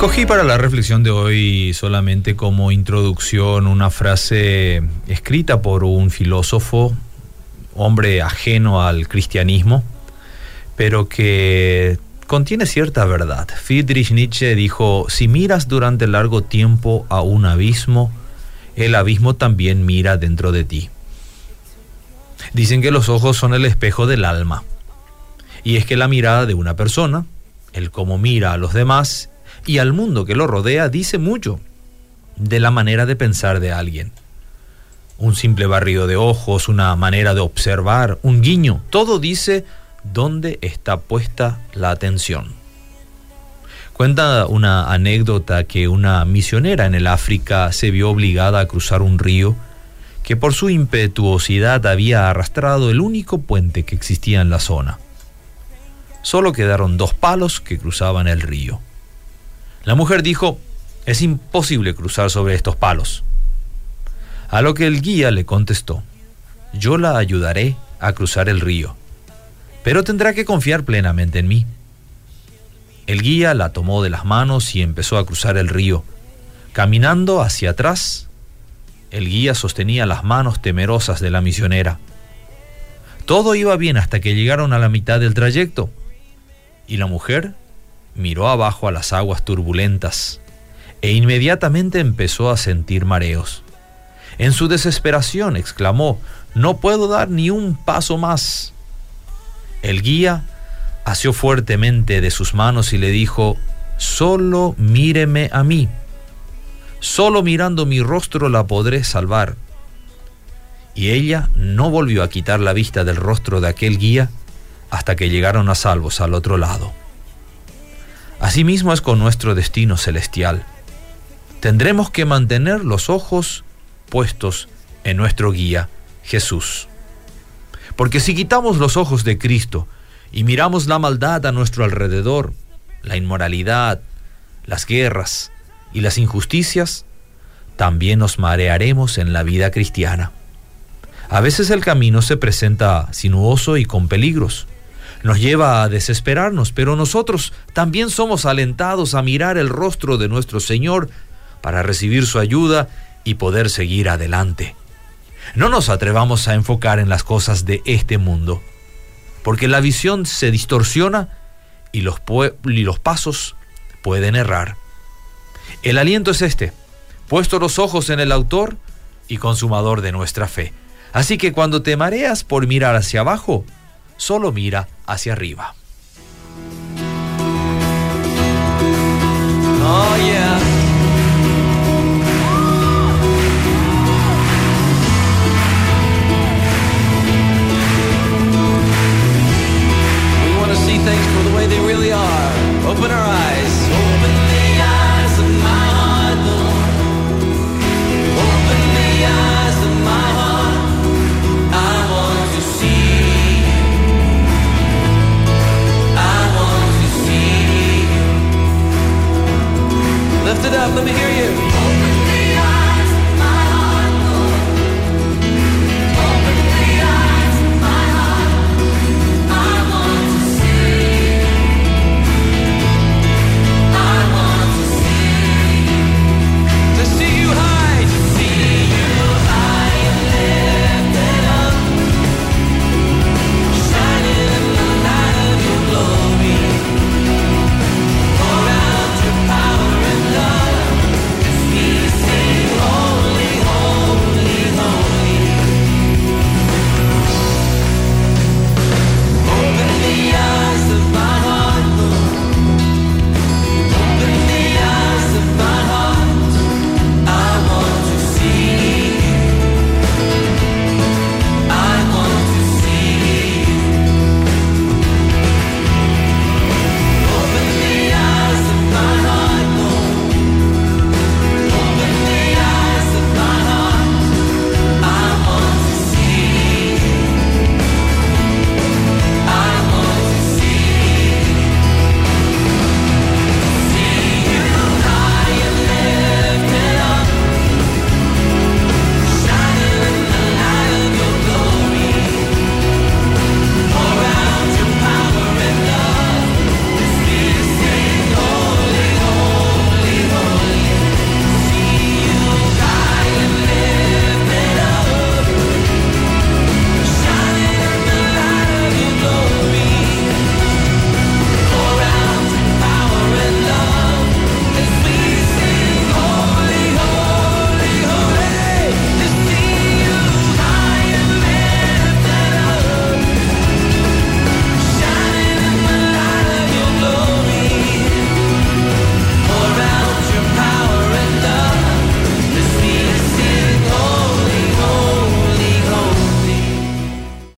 Escogí para la reflexión de hoy solamente como introducción una frase escrita por un filósofo, hombre ajeno al cristianismo, pero que contiene cierta verdad. Friedrich Nietzsche dijo, si miras durante largo tiempo a un abismo, el abismo también mira dentro de ti. Dicen que los ojos son el espejo del alma. Y es que la mirada de una persona, el cómo mira a los demás y al mundo que lo rodea, dice mucho de la manera de pensar de alguien. Un simple barrido de ojos, una manera de observar, un guiño, todo dice dónde está puesta la atención. Cuenta una anécdota que una misionera en el África se vio obligada a cruzar un río que por su impetuosidad había arrastrado el único puente que existía en la zona. Solo quedaron dos palos que cruzaban el río. La mujer dijo, es imposible cruzar sobre estos palos. A lo que el guía le contestó, yo la ayudaré a cruzar el río, pero tendrá que confiar plenamente en mí. El guía la tomó de las manos y empezó a cruzar el río. Caminando hacia atrás, el guía sostenía las manos temerosas de la misionera. Todo iba bien hasta que llegaron a la mitad del trayecto y la mujer miró abajo a las aguas turbulentas e inmediatamente empezó a sentir mareos. En su desesperación exclamó, no puedo dar ni un paso más. El guía asió fuertemente de sus manos y le dijo, solo míreme a mí, solo mirando mi rostro la podré salvar. Y ella no volvió a quitar la vista del rostro de aquel guía hasta que llegaron a salvos al otro lado. Asimismo es con nuestro destino celestial. Tendremos que mantener los ojos puestos en nuestro guía, Jesús. Porque si quitamos los ojos de Cristo y miramos la maldad a nuestro alrededor, la inmoralidad, las guerras y las injusticias, también nos marearemos en la vida cristiana. A veces el camino se presenta sinuoso y con peligros nos lleva a desesperarnos, pero nosotros también somos alentados a mirar el rostro de nuestro Señor para recibir su ayuda y poder seguir adelante. No nos atrevamos a enfocar en las cosas de este mundo, porque la visión se distorsiona y los, pasos pueden errar. El aliento es este, puesto los ojos en el autor y consumador de nuestra fe. Así que cuando te mareas por mirar hacia abajo, solo mira hacia arriba. Lift it up, let me hear you.